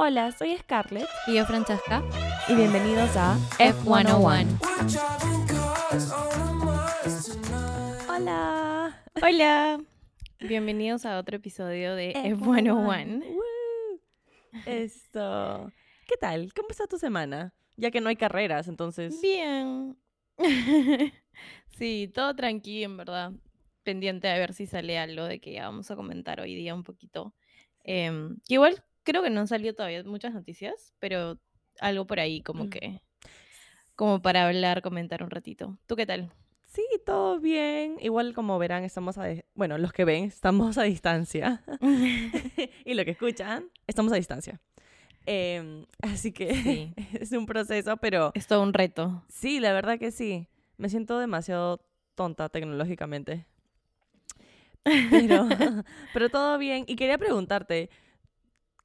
Hola, soy Scarlett Y yo, Francesca. y bienvenidos a F101. Hola. Hola. Bienvenidos a otro episodio de F101. Woo. Esto. ¿Qué tal? ¿Cómo está tu semana? Ya que no hay carreras, entonces. Bien. sí, todo tranquilo, en verdad. Pendiente a ver si sale algo de que ya vamos a comentar hoy día un poquito. Que igual creo que no han salido todavía muchas noticias, pero algo por ahí como Mm. que... Como para hablar, comentar un ratito. ¿Tú qué tal? Sí, todo bien. Igual como verán, estamos a... Bueno, los que ven, estamos a distancia. y lo que escuchan, estamos a distancia. Em, así que Sí. es un proceso, pero es todo un reto. sí, la verdad que sí. Me siento demasiado tonta tecnológicamente. Pero, pero todo bien. Y quería preguntarte,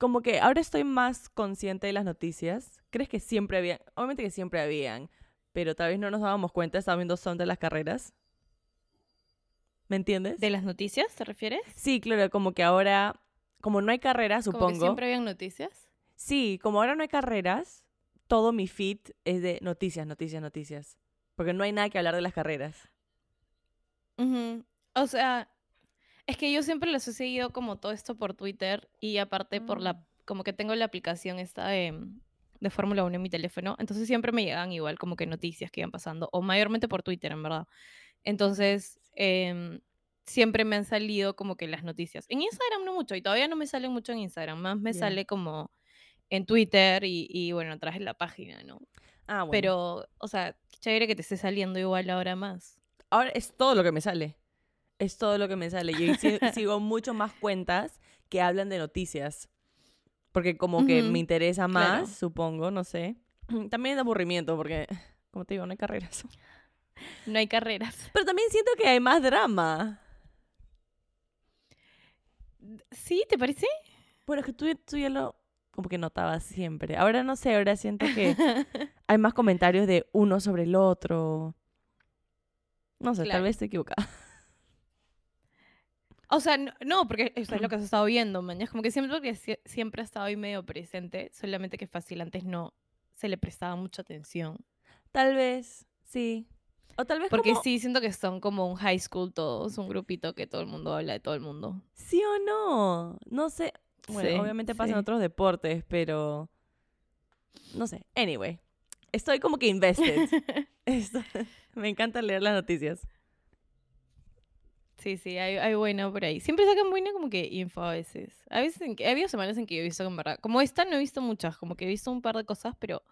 como que ahora estoy más consciente de las noticias. ¿Crees que siempre habían? Obviamente que siempre habían, pero tal vez no nos dábamos cuenta, estaba viendo son de las carreras. ¿Me entiendes? ¿De las noticias te refieres? Sí, claro, como que ahora, como no hay carreras, Como supongo. que siempre habían noticias. Sí, como ahora no hay carreras, todo mi feed es de noticias, noticias, noticias. Porque no hay nada que hablar de las carreras. O sea, es que yo siempre les he seguido como todo esto por Twitter y aparte por Mm. la, como que tengo la aplicación esta de, de Fórmula 1 en mi teléfono, entonces siempre me llegan igual como que noticias que iban pasando, o mayormente por Twitter, en verdad. Entonces, em, siempre me han salido como que las noticias. En Instagram no mucho, y todavía no me salen mucho en Instagram, más me Ya. sale como en Twitter y, y bueno, atrás de la página, ¿no? Ah, bueno. Pero, o sea, qué chévere que te esté saliendo igual ahora más. ahora es todo lo que me sale. Es todo lo que me sale. Yo si- sigo mucho más cuentas que hablan de noticias. Porque como que me interesa más, claro. supongo, no sé. También de aburrimiento, porque, como te digo, no hay carreras. No hay carreras. Pero también siento que hay más drama. ¿Sí? ¿Te parece? Bueno, es que tú, tú ya lo como que notabas siempre. Ahora no sé, ahora siento que hay más comentarios de uno sobre el otro. No sé, tal vez estoy equivocada. O sea, no, no, porque eso es lo que has estado viendo, mañana. Como que siempre, que sie- siempre ha estado ahí medio presente, solamente que fácil antes no se le prestaba mucha atención. Tal vez, sí. O tal vez Porque como- sí, siento que son como un high school todos, un grupito que todo el mundo habla de todo el mundo. ¿Sí o no? No sé. Bueno, Sí, obviamente pasa en otros deportes, pero. No sé. Anyway. Estoy como que invested. Esto- Me encanta leer las noticias. Sí, sí, hay, hay bueno por ahí. Siempre sacan buena como que info a veces. A veces, en que, ha habido semanas en que yo he visto que en verdad, como esta no he visto muchas, como que he visto un par de cosas, pero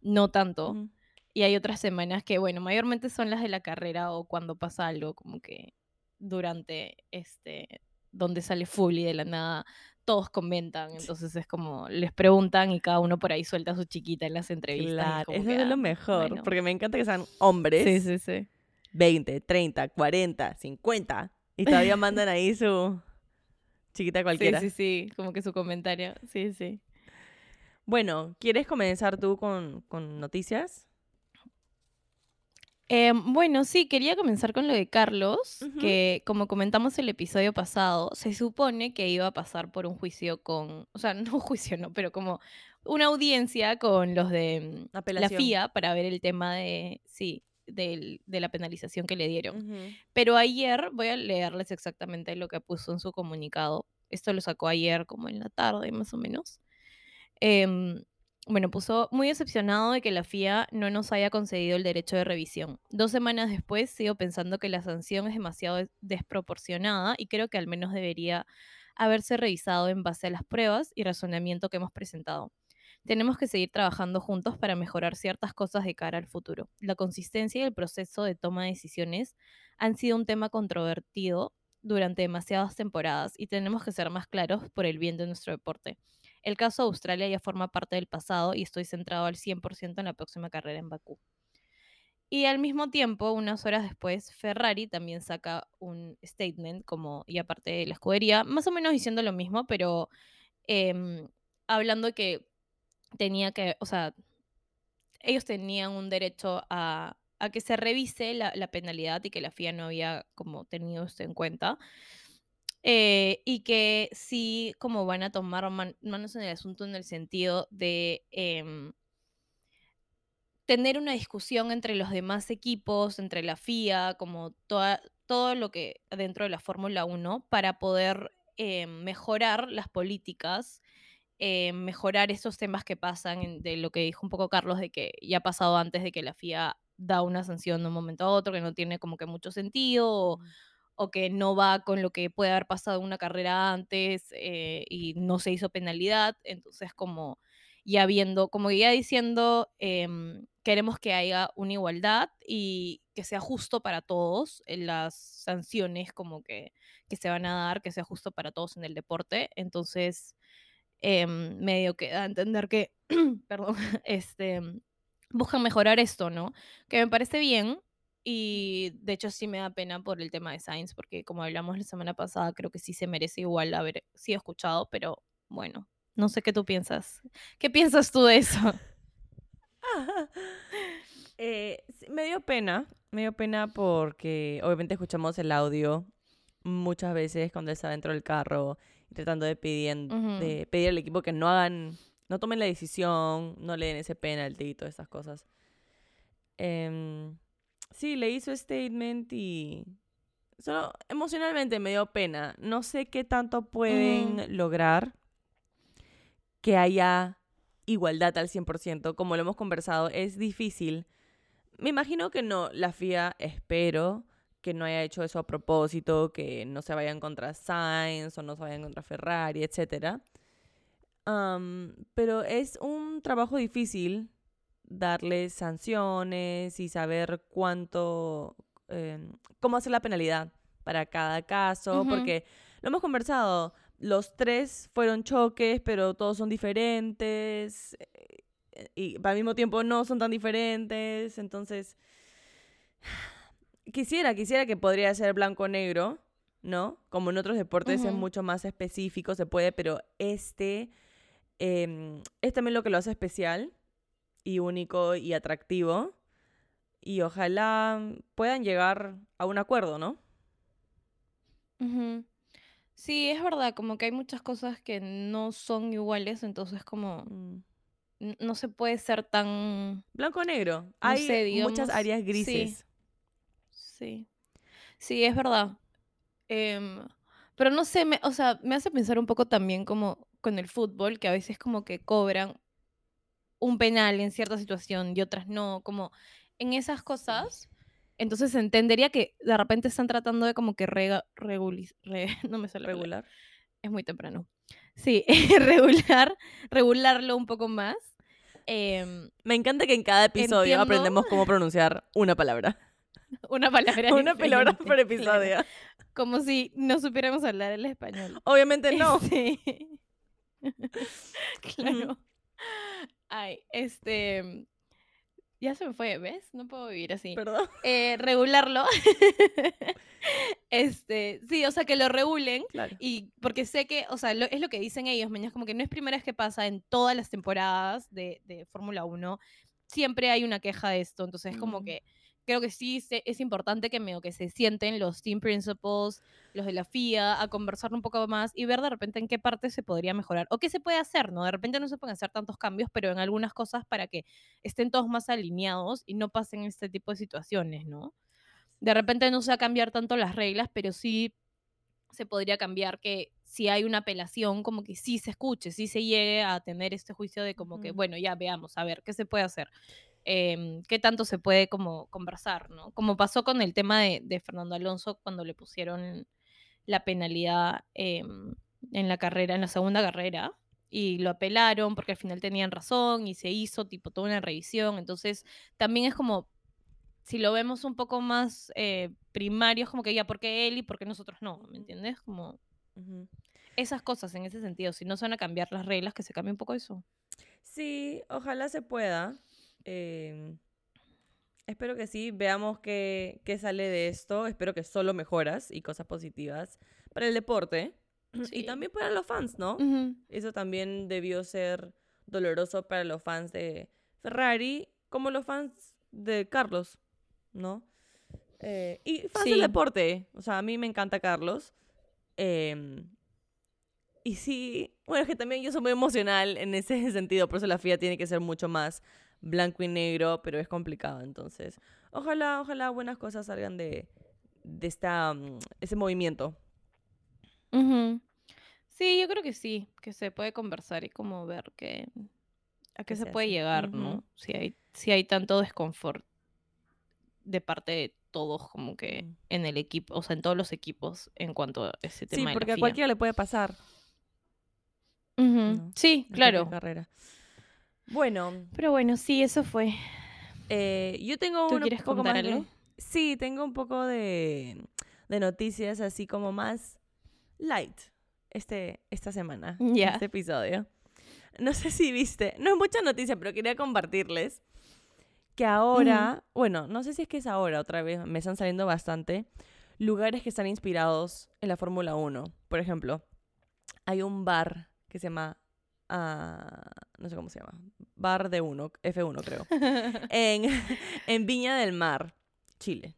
no tanto. Y hay otras semanas que, bueno, mayormente son las de la carrera o cuando pasa algo, como que durante este, donde sale full y de la nada todos comentan. Entonces es como, les preguntan y cada uno por ahí suelta a su chiquita en las entrevistas. Claro, eso que, es lo ah, mejor. bueno. Porque me encanta que sean hombres. Sí, sí, sí. 20, 30, 40, 50. Y todavía mandan ahí su chiquita cualquiera. Sí, sí, sí, como que su comentario. Sí, sí. Bueno, ¿quieres comenzar tú con, con noticias? Eh, bueno, sí, quería comenzar con lo de Carlos, que como comentamos el episodio pasado, se supone que iba a pasar por un juicio con, o sea, no juicio, no, pero como una audiencia con los de mm, la. FIA para ver el tema de, sí, del- de la penalización que le dieron. Pero ayer, voy a leerles exactamente lo que puso en su comunicado. Esto lo sacó ayer como en la tarde, más o menos. Em, bueno, puso muy decepcionado de que la FIA no nos haya concedido el derecho de revisión. Dos semanas después sigo pensando que la sanción es demasiado des- desproporcionada y creo que al menos debería haberse revisado en base a las pruebas y razonamiento que hemos presentado. Tenemos que seguir trabajando juntos para mejorar ciertas cosas de cara al futuro. La consistencia y el proceso de toma de decisiones han sido un tema controvertido durante demasiadas temporadas y tenemos que ser más claros por el bien de nuestro deporte. El caso de Australia ya forma parte del pasado y estoy centrado al 100% en la próxima carrera en Bakú. Y al mismo tiempo, unas horas después, Ferrari también saca un statement, como, y aparte de la escudería, más o menos diciendo lo mismo, pero em, hablando que tenía que, o sea, ellos tenían un derecho a, que se revise la, la penalidad y que la FIA no había como tenido esto en cuenta. eh, y que sí como van a tomar manos en el asunto en el sentido de em, tener una discusión entre los demás equipos, entre la FIA, como toda, todo lo que dentro de la Fórmula 1, para poder em, mejorar las políticas, eh, mejorar esos temas que pasan, de lo que dijo un poco Carlos, de que ya ha pasado antes de que la FIA da una sanción de un momento a otro, que no tiene como que mucho sentido, o, que no va con lo que puede haber pasado en una carrera antes eh, y no se hizo penalidad. Entonces, como ya viendo, como ya diciendo, em, queremos que haya una igualdad y que sea justo para todos en las sanciones como que, que se van a dar, que sea justo para todos en el deporte. Entonces, em, medio que da a entender que, perdón, este, buscan mejorar esto, ¿no? Que me parece bien. Y de hecho sí me da pena por el tema de Sainz, porque como hablamos la semana pasada, creo que sí se merece igual haber sido escuchado, pero bueno, no sé qué tú piensas. ¿Qué piensas tú de eso? eh, me dio pena, me dio pena porque obviamente escuchamos el audio muchas veces cuando está dentro del carro tratando de, de pedir al equipo que no hagan, no tomen la decisión, no le den ese penalti y todas esas cosas. Em, sí, le hizo statement y solo emocionalmente me dio pena. No sé qué tanto pueden lograr que haya igualdad al 100%. Como lo hemos conversado, es difícil. Me imagino que no, la FIA, espero, que no haya hecho eso a propósito, que no se vayan contra Sainz o no se vayan contra Ferrari, etc. pero es un trabajo difícil darle sanciones y saber cuánto, em, cómo hacer la penalidad para cada caso, porque lo hemos conversado, los tres fueron choques, pero todos son diferentes eh, y al mismo tiempo no son tan diferentes, entonces quisiera, quisiera que podría ser blanco-negro, ¿no? Como en otros deportes es mucho más específico, se puede, pero este em, es también lo que lo hace especial y único y atractivo. Y ojalá puedan llegar a un acuerdo, ¿no? Sí, es verdad, como que hay muchas cosas que no son iguales, entonces como mm. no se puede ser tan... Blanco-negro. hay muchas áreas grises. Sí, sí, es verdad. Em, pero no sé, me, o sea, me hace pensar un poco también como con el fútbol, que a veces como que cobran un penal en cierta situación y otras no, como en esas cosas. Entonces entendería que de repente están tratando de como que rega, no me sale regular. Es muy temprano. Sí, regular, regularlo un poco más. Em, me encanta que en cada episodio aprendemos cómo pronunciar una palabra. Una palabra. Una palabra por episodio. Como si no supiéramos hablar el español. Obviamente no. Sí. claro. Ay, este. Ya se me fue, ¿ves? No puedo vivir así. Perdón. Eh, regularlo. este, sí, o sea, que lo regulen. Claro. Y porque sé que, o sea, es lo que dicen ellos, meñas, como que no es primera vez que pasa en todas las temporadas de, de Fórmula 1. Siempre hay una queja de esto. Entonces, como que creo que sí es importante que, medio que se sienten los team principals, los de la FIA, a conversar un poco más y ver de repente en qué parte se podría mejorar o qué se puede hacer, ¿no? De repente no se pueden hacer tantos cambios, pero en algunas cosas para que estén todos más alineados y no pasen este tipo de situaciones, ¿no? De repente no se va a cambiar tanto las reglas, pero sí se podría cambiar que si hay una apelación, como que sí se escuche, sí se llegue a tener este juicio de como que, bueno, ya veamos, a ver, ¿qué se puede hacer? Em, qué tanto se puede como conversar, ¿no? Como pasó con el tema de, Fernando Alonso cuando le pusieron la penalidad em, en la carrera, en la segunda carrera, y lo apelaron porque al final tenían razón y se hizo tipo toda una revisión. Entonces, también es como, si lo vemos un poco más eh, primario, es como que ya, ¿por qué él y por qué nosotros no? ¿Me entiendes? Como esas cosas en ese sentido. Si no se van a cambiar las reglas, que se cambie un poco eso. Sí, ojalá se pueda. Em, espero que sí, veamos qué, sale de esto. Espero que solo mejoras y cosas positivas para el deporte y también para los fans, ¿no? Eso también debió ser doloroso para los fans de Ferrari, como los fans de Carlos, ¿no? Eh, y fans del deporte. O sea, a mí me encanta Carlos. Em, y sí, bueno, es que también yo soy muy emocional en ese sentido, por eso la FIA tiene que ser mucho más blanco y negro, pero es complicado, entonces. Ojalá, ojalá buenas cosas salgan de, de esta, mm, ese movimiento. Sí, yo creo que sí, que se puede conversar y como ver que a qué ¿Qué se se puede llegar. ¿no? Si hay, si hay tanto desconfort de parte de todos como que Mm. en el equipo, o sea, en todos los equipos en cuanto a ese Sí, tema de porque la a cualquiera le puede pasar. Sí, claro. carrera. Bueno, Pero bueno, sí, eso fue. eh, yo tengo ¿Tú un quieres poco contar más de- algo? Sí, tengo un poco de, de noticias así como más light este, esta semana, Ya. este episodio. No sé si viste, no es mucha noticia, pero quería compartirles que ahora, bueno, no sé si es que es ahora otra vez, me están saliendo bastante lugares que están inspirados en la Fórmula 1. Por ejemplo, hay un bar que se llama, ah, no sé cómo se llama, Bar de Uno, F1 creo, en, en Viña del Mar, Chile.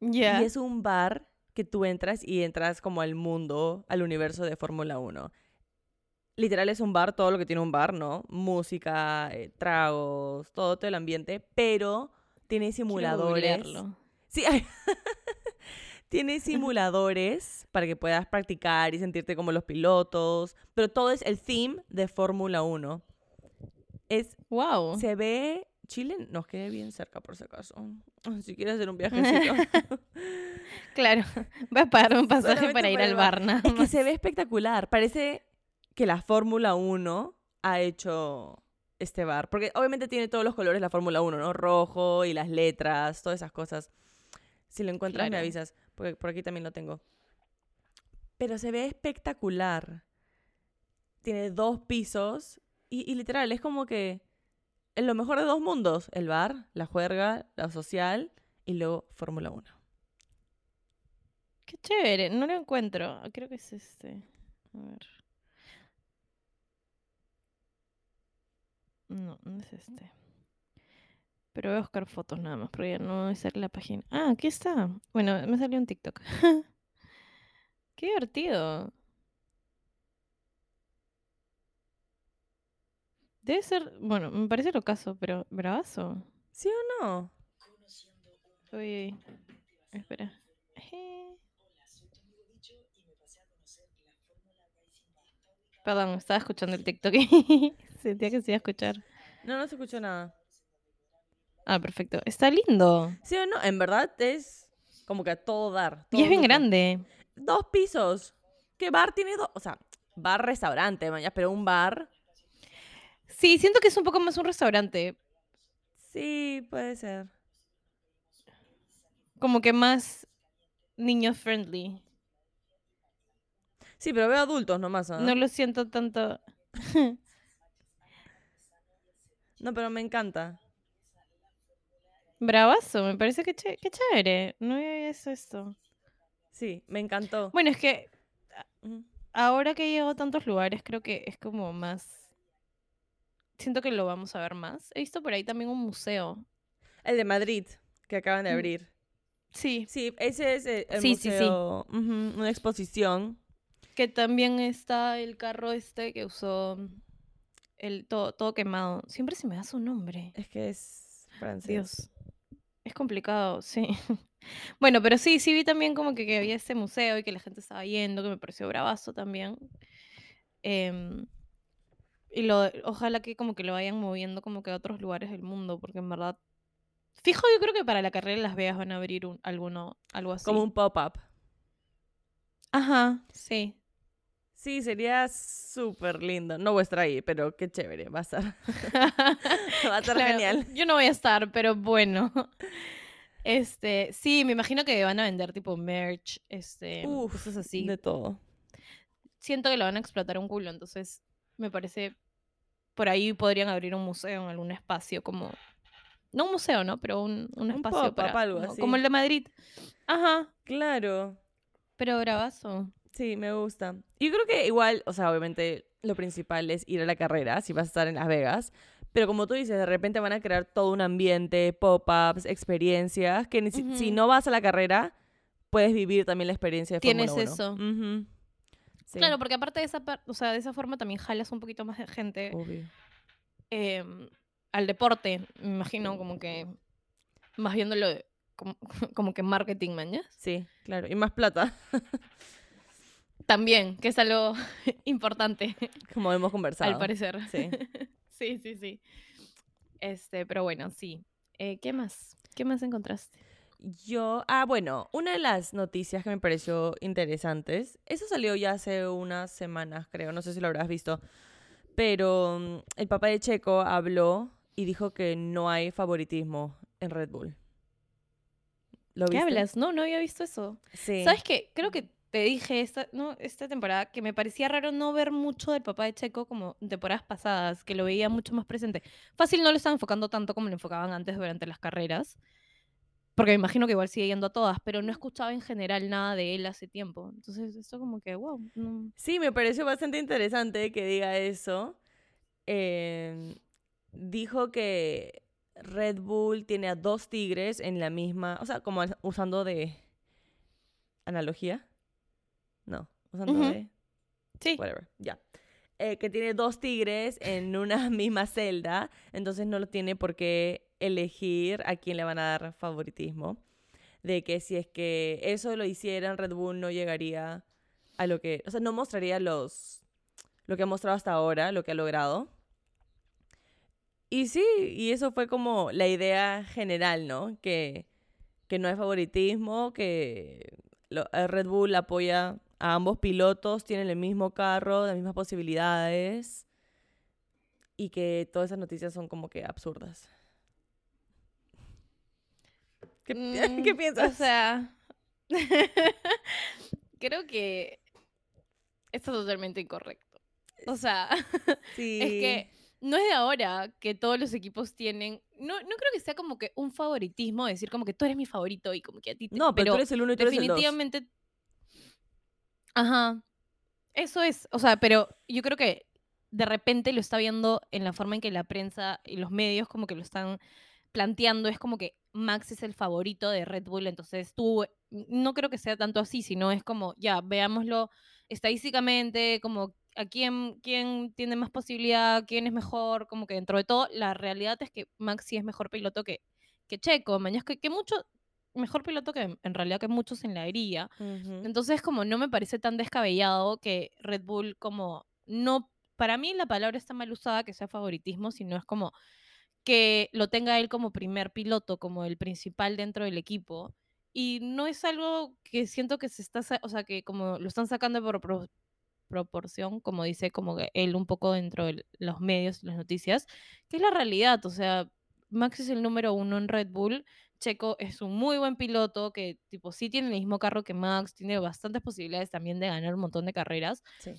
Ya. Y es un bar que tú entras y entras como al mundo, al universo de Fórmula 1. Literal es un bar, todo lo que tiene un bar, ¿no? Música, eh, tragos, todo, todo el ambiente, pero tiene simuladores. Sí, tiene simuladores para que puedas practicar y sentirte como los pilotos, pero todo es el theme de Fórmula 1. Es Wow. se ve. Chile nos queda bien cerca, por si acaso. Si quieres hacer un viajecito. Claro. Voy a pagar un pasaje Solamente para ir al bar. bar, nada es que se ve espectacular. Parece que la Fórmula 1 ha hecho este bar. Porque obviamente tiene todos los colores la Fórmula 1, ¿no? Rojo y las letras, todas esas cosas. Si lo encuentras, me avisas. Porque por aquí también lo tengo. Pero se ve espectacular. Tiene dos pisos. Y, y literal, es como que en lo mejor de dos mundos. El bar, la juerga, la social y luego Fórmula 1. Qué chévere. No lo encuentro. Creo que es este. A ver. No, no es este. Pero voy a buscar fotos nada más, porque ya no sale la página. Ah, aquí está. Bueno, me salió un TikTok. Qué divertido. Debe ser, bueno, me parece lo caso, pero bravazo. ¿Sí o no? Uy, espera. Eh. Perdón, estaba escuchando el TikTok sentía que se iba a escuchar. No, no se escuchó nada. Ah, perfecto. Está lindo. ¿Sí o no? En verdad es como que a todo dar. Y es bien grande. Dos pisos. ¿Qué bar tiene dos? O sea, bar-restaurante, mañana, pero un bar. Sí, siento que es un poco más un restaurante. Sí, puede ser. Como que más niño friendly. Sí, pero veo adultos nomás, ¿no? No lo siento tanto. No, pero me encanta. Bravazo, me parece que, ché- que chévere. No había visto esto. Sí, me encantó. Bueno, es que ahora que he llegado a tantos lugares, creo que es como más. Siento que lo vamos a ver más. He visto por ahí también un museo. El de Madrid, que acaban de Mm. abrir. Sí. Sí, ese es el, el Sí, sí, sí. museo. ujú, una exposición. Que también está el carro este que usó el todo, todo quemado. Siempre se me da su nombre. Es que es francés. Dios. Es complicado, sí. Bueno, pero sí, sí vi también como que, que había ese museo y que la gente estaba yendo, que me pareció bravazo también. Em, y lo, ojalá que como que lo vayan moviendo como que a otros lugares del mundo, porque en verdad. Fijo, yo creo que para la carrera de Las Vegas van a abrir un, alguno, algo así. Como un pop-up. Ajá, sí. Sí, sería súper lindo. No voy a estar ahí, pero qué chévere. Va a estar, va a estar Claro, genial. Yo no voy a estar, pero bueno. Este, sí, me imagino que van a vender tipo merch, este, Uf, cosas así. De todo. Siento que lo van a explotar un culo, entonces me parece por ahí podrían abrir un museo en algún espacio como no un museo, ¿no? Pero un, un Un espacio para algo como, así. como el de Madrid. Ajá, Claro. pero bravazo. Sí, me gusta. Yo creo que igual, o sea, obviamente lo principal es ir a la carrera, si vas a estar en Las Vegas. Pero como tú dices, de repente van a crear todo un ambiente, pop-ups, experiencias, que ni si- no vas a la carrera, puedes vivir también la experiencia de Tienes Fórmula 1. eso. Sí, Claro, porque aparte de esa, o sea, de esa forma también jalas un poquito más de gente obvio. em, al deporte, me imagino, como que más viéndolo como, como que marketing, mañas. Sí, claro. Y más plata, También, que es algo importante, como hemos conversado. al parecer. Sí. sí, sí, sí. Este, pero bueno, sí. Eh, ¿Qué más? ¿Qué más encontraste? Yo, ah, bueno, una de las noticias que me pareció interesantes, eso salió ya hace unas semanas, creo, no sé si lo habrás visto, pero mm, el papá de Checo habló y dijo que no hay favoritismo en Red Bull. ¿Lo ¿Qué viste? hablas? No, no había visto eso. Sí. ¿Sabes qué? Creo que te dije esta, no, esta temporada que me parecía raro no ver mucho del papá de Checo como en temporadas pasadas, que lo veía mucho más presente. Fácil no lo estaban enfocando tanto como lo enfocaban antes durante las carreras, porque me imagino que igual sigue yendo a todas, pero no escuchaba en general nada de él hace tiempo. Entonces, esto como que, wow. Sí, me pareció bastante interesante que diga eso. Eh, dijo que Red Bull tiene a dos tigres en la misma, o sea, como usando de analogía. Usando Ujú. de Sí. whatever, ya. Eh, que tiene dos tigres en una misma celda, entonces no lo tiene por qué elegir a quién le van a dar favoritismo. De que si es que eso lo hicieran, Red Bull no llegaría a lo que, o sea, no mostraría los, lo que ha mostrado hasta ahora, lo que ha logrado. Y sí, y eso fue como la idea general, ¿no? Que, que no hay favoritismo, que lo- eh, Red Bull apoya a ambos pilotos, tienen el mismo carro, las mismas posibilidades, y que todas esas noticias son como que absurdas. ¿Qué, Mm, ¿qué piensas? O sea, creo que esto es totalmente incorrecto. O sea, sí. Es que no es de ahora que todos los equipos tienen. No, no creo que sea como que un favoritismo, decir como que tú eres mi favorito y como que a ti te. No, pero, tú eres el uno y tú eres el dos. Ajá. Eso es. O sea, pero yo creo que de repente lo está viendo en la forma en que la prensa y los medios como que lo están planteando. Es como que Max es el favorito de Red Bull. Entonces tú. No creo que sea tanto así, sino es como, ya, veámoslo estadísticamente, como a quién, quién tiene más posibilidad, quién es mejor, como que dentro de todo, la realidad es que Max sí es mejor piloto que, que Checo, mañana que, que mucho mejor piloto que en realidad que muchos en la. Ujú. Entonces, como no me parece tan descabellado que Red Bull como no, para mí la palabra está mal usada que sea favoritismo, sino es como que lo tenga él como primer piloto, como el principal dentro del equipo. Y no es algo que siento que se está, o sea, que como lo están sacando por pro- proporción, como dice como que él un poco dentro de los medios, las noticias, que es la realidad, o sea, Max es el número uno en Red Bull, Checo es un muy buen piloto que tipo sí tiene el mismo carro que Max, tiene bastantes posibilidades también de ganar un montón de carreras, Sí.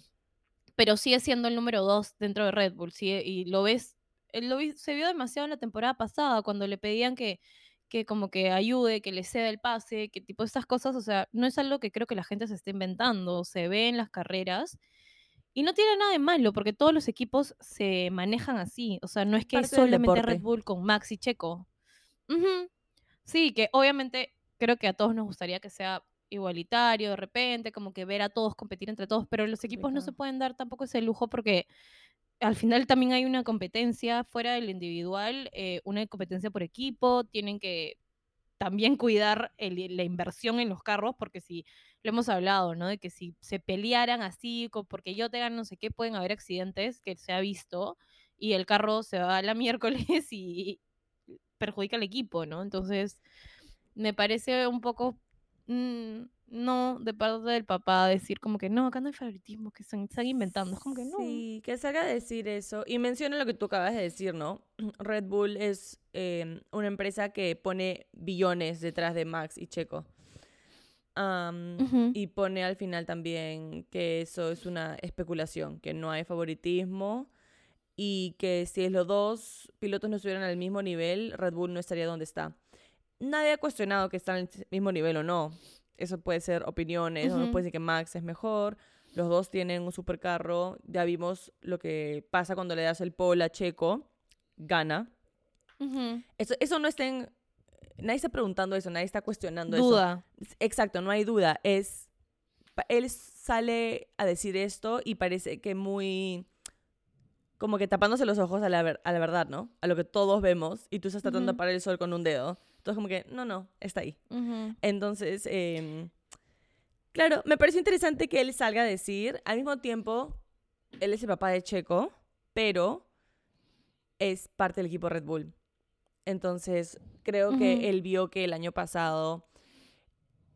pero sigue siendo el número dos dentro de Red Bull, sigue- y lo ves, lo vi- se vio demasiado en la temporada pasada, cuando le pedían que, que como que ayude, que le ceda el pase, que tipo estas cosas, o sea, no es algo que creo que la gente se esté inventando, se ve en las carreras. Y no tiene nada de malo, porque todos los equipos se manejan así. O sea, no es que es solamente. Red Bull con Max y Checo. Ujú. Sí, que obviamente creo que a todos nos gustaría que sea igualitario de repente, como que ver a todos competir entre todos, pero los equipos no se pueden dar tampoco ese lujo porque al final también hay una competencia fuera del individual, eh, una competencia por equipo, tienen que también cuidar el- la inversión en los carros, porque si lo hemos hablado, ¿no? De que si se pelearan así, porque yo te gano no sé qué, pueden haber accidentes que se ha visto y el carro se va a la miércoles y perjudica al equipo, ¿no? Entonces, me parece un poco, mm, no, de parte del papá decir como que no, acá no hay favoritismo, que están, están inventando. Es como que no. Sí, que salga a decir eso. Y menciona lo que tú acabas de decir, ¿no? Red Bull es eh, una empresa que pone billones detrás de Max y Checo. Am, Ujú. Y pone al final también que eso es una especulación, que no hay favoritismo y que si los dos pilotos no estuvieran al mismo nivel, Red Bull no estaría donde está. Nadie ha cuestionado que están al mismo nivel o no. Eso puede ser opiniones, uno Ujú. puede decir que Max es mejor, los dos tienen un supercarro, ya vimos lo que pasa cuando le das el pole a Checo, gana. Ujú. Eso, eso no está en, nadie está preguntando eso, nadie está cuestionando eso. Duda. Exacto, no hay duda. Es, él sale a decir esto y parece que muy, como que tapándose los ojos a la, ver- a la verdad, ¿no? A lo que todos vemos y tú estás tratando de Ujú. tapar el sol con un dedo. Entonces como que, no, no, está ahí. Entonces, em, claro, me pareció interesante que él salga a decir, al mismo tiempo, él es el papá de Checo, pero es parte del equipo Red Bull. Entonces, creo que él vio que el año pasado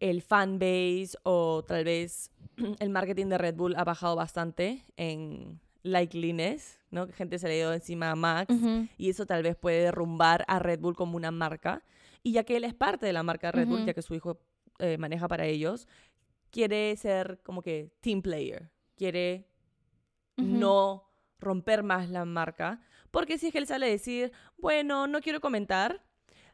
el fan base o tal vez el marketing de Red Bull ha bajado bastante en likeliness, ¿no? Que gente se le dio encima a Max Ujú. y eso tal vez puede derrumbar a Red Bull como una marca. Y ya que él es parte de la marca Red Bull, Ujú. ya que su hijo eh, maneja para ellos, quiere ser como que team player, quiere Ujú. no romper más la marca, porque si es que él sale a decir, bueno, no quiero comentar,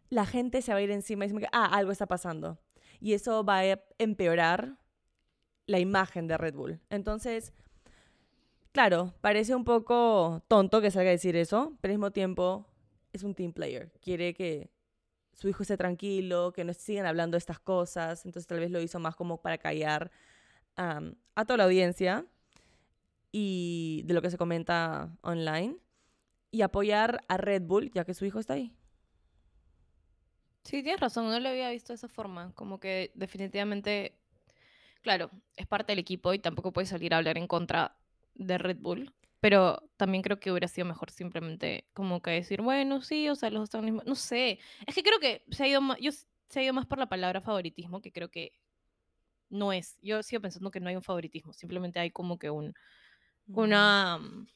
la gente se va a ir encima y decir, ah, algo está pasando. Y eso va a empeorar la imagen de Red Bull. Entonces, claro, parece un poco tonto que salga a decir eso, pero al mismo tiempo es un team player. Quiere que su hijo esté tranquilo, que no sigan hablando de estas cosas. Entonces tal vez lo hizo más como para callar a toda la audiencia y de lo que se comenta online y apoyar a Red Bull ya que su hijo está ahí. Sí, tienes razón, no lo había visto de esa forma. Como que definitivamente, claro, es parte del equipo y tampoco puede salir a hablar en contra de Red Bull. Pero también creo que hubiera sido mejor simplemente como que decir, bueno, sí, o sea, los dos están al mismo- No sé, es que creo que se ha ido más, yo, se ha ido más por la palabra favoritismo, que creo que no es. Yo sigo pensando que no hay un favoritismo, simplemente hay como que un, una... mm,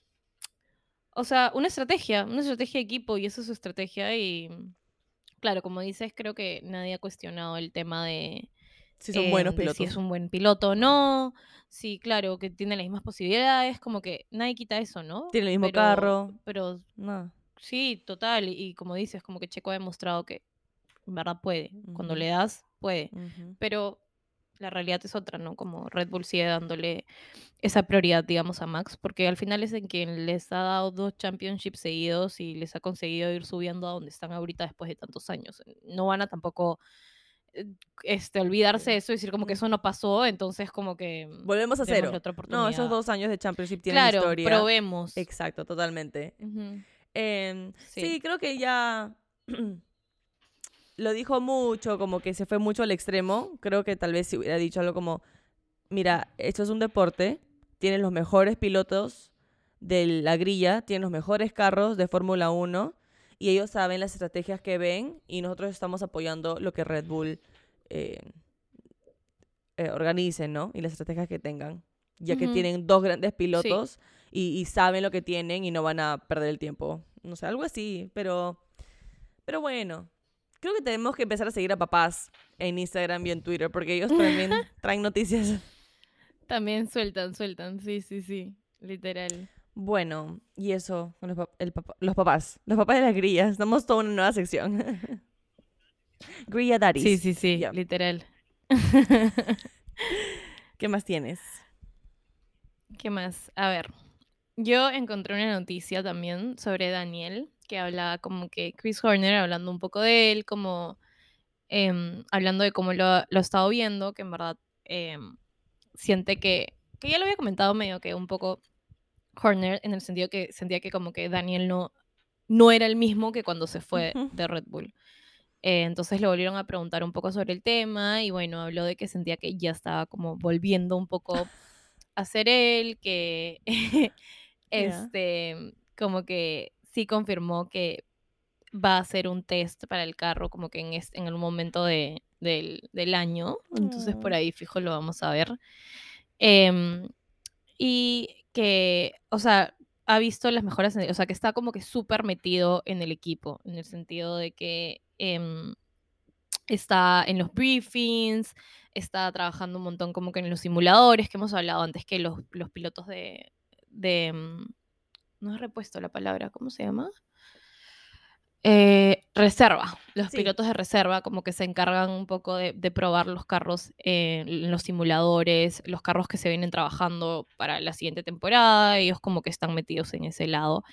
O sea, una estrategia, una estrategia de equipo y esa es su estrategia y... Claro, como dices, creo que nadie ha cuestionado el tema de, Si son eh, buenos de pilotos. si es un buen piloto o no. Sí, claro, que tiene las mismas posibilidades, como que nadie quita eso, ¿no? Tiene el mismo Pero- carro. Pero No. sí, total, y, y como dices, como que Checo ha demostrado que en verdad puede. Cuando le das, puede. Pero la realidad es otra, ¿no? Como Red Bull sigue dándole esa prioridad, digamos, a Max, porque al final es en quien les ha dado dos championships seguidos y les ha conseguido ir subiendo a donde están ahorita después de tantos años. No van a tampoco este, olvidarse de eso y decir como que eso no pasó, entonces como que Volvemos a cero. otra No, esos dos años de Championship tienen claro, historia. probemos. Exacto, totalmente. Em, sí. Sí. creo que ya lo dijo mucho, como que se fue mucho al extremo. Creo que tal vez si hubiera dicho algo como, mira, esto es un deporte, tienen los mejores pilotos de la grilla, tienen los mejores carros de Fórmula 1 y ellos saben las estrategias que ven y nosotros estamos apoyando lo que Red Bull eh, eh, organice, ¿no? Y las estrategias que tengan, ya que tienen dos grandes pilotos y, y saben lo que tienen y no van a perder el tiempo. No sé, algo así, pero, pero bueno. Creo que tenemos que empezar a seguir a papás en Instagram y en Twitter porque ellos también traen noticias. También sueltan, sueltan, sí, sí, sí, literal. Bueno, y eso, los, el los papás, los papás de las grillas. Estamos toda una nueva sección. Grilla Daddies. Sí, sí, sí, literal. ¿Qué más tienes? ¿Qué más? A ver, yo encontré una noticia también sobre Daniel, que hablaba como que Chris Horner, hablando un poco de él, como em, hablando de cómo lo, lo ha estado viendo, que en verdad em, siente que, que ya lo había comentado medio que un poco Horner, en el sentido que sentía que como que Daniel no, no era el mismo que cuando se fue de Red Bull. Eh, entonces le volvieron a preguntar un poco sobre el tema y bueno, habló de que sentía que ya estaba como volviendo un poco a ser él, que este, como que sí confirmó que va a hacer un test para el carro como que en, es- en el momento de, del, del año, entonces por Mm. ahí fijo lo vamos a ver. Em, y que, o sea, ha visto las mejoras, o sea, que está como que súper metido en el equipo, en el sentido de que em, está en los briefings, está trabajando un montón como que en los simuladores que hemos hablado antes que los, los pilotos de, de... em, No he repuesto la palabra, ¿cómo se llama? Eh, reserva. Los Sí. pilotos de reserva como que se encargan un poco de, de probar los carros eh, en los simuladores, los carros que se vienen trabajando para la siguiente temporada, ellos como que están metidos en ese lado.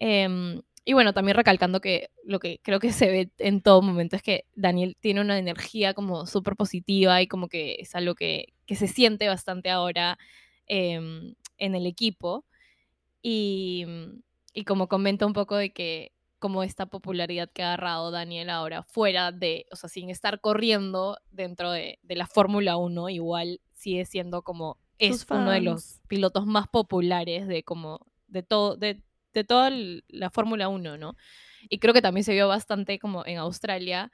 Em, Y bueno, también recalcando que lo que creo que se ve en todo momento es que Daniel tiene una energía como súper positiva y como que es algo que, que se siente bastante ahora em, en el equipo. Y, y como comenta un poco de que como esta popularidad que ha agarrado Daniel ahora fuera de, o sea, sin estar corriendo dentro de, de la Fórmula 1, igual sigue siendo como es uno de los pilotos más populares de como de todo de, de toda la Fórmula 1, ¿no? Y creo que también se vio bastante como en Australia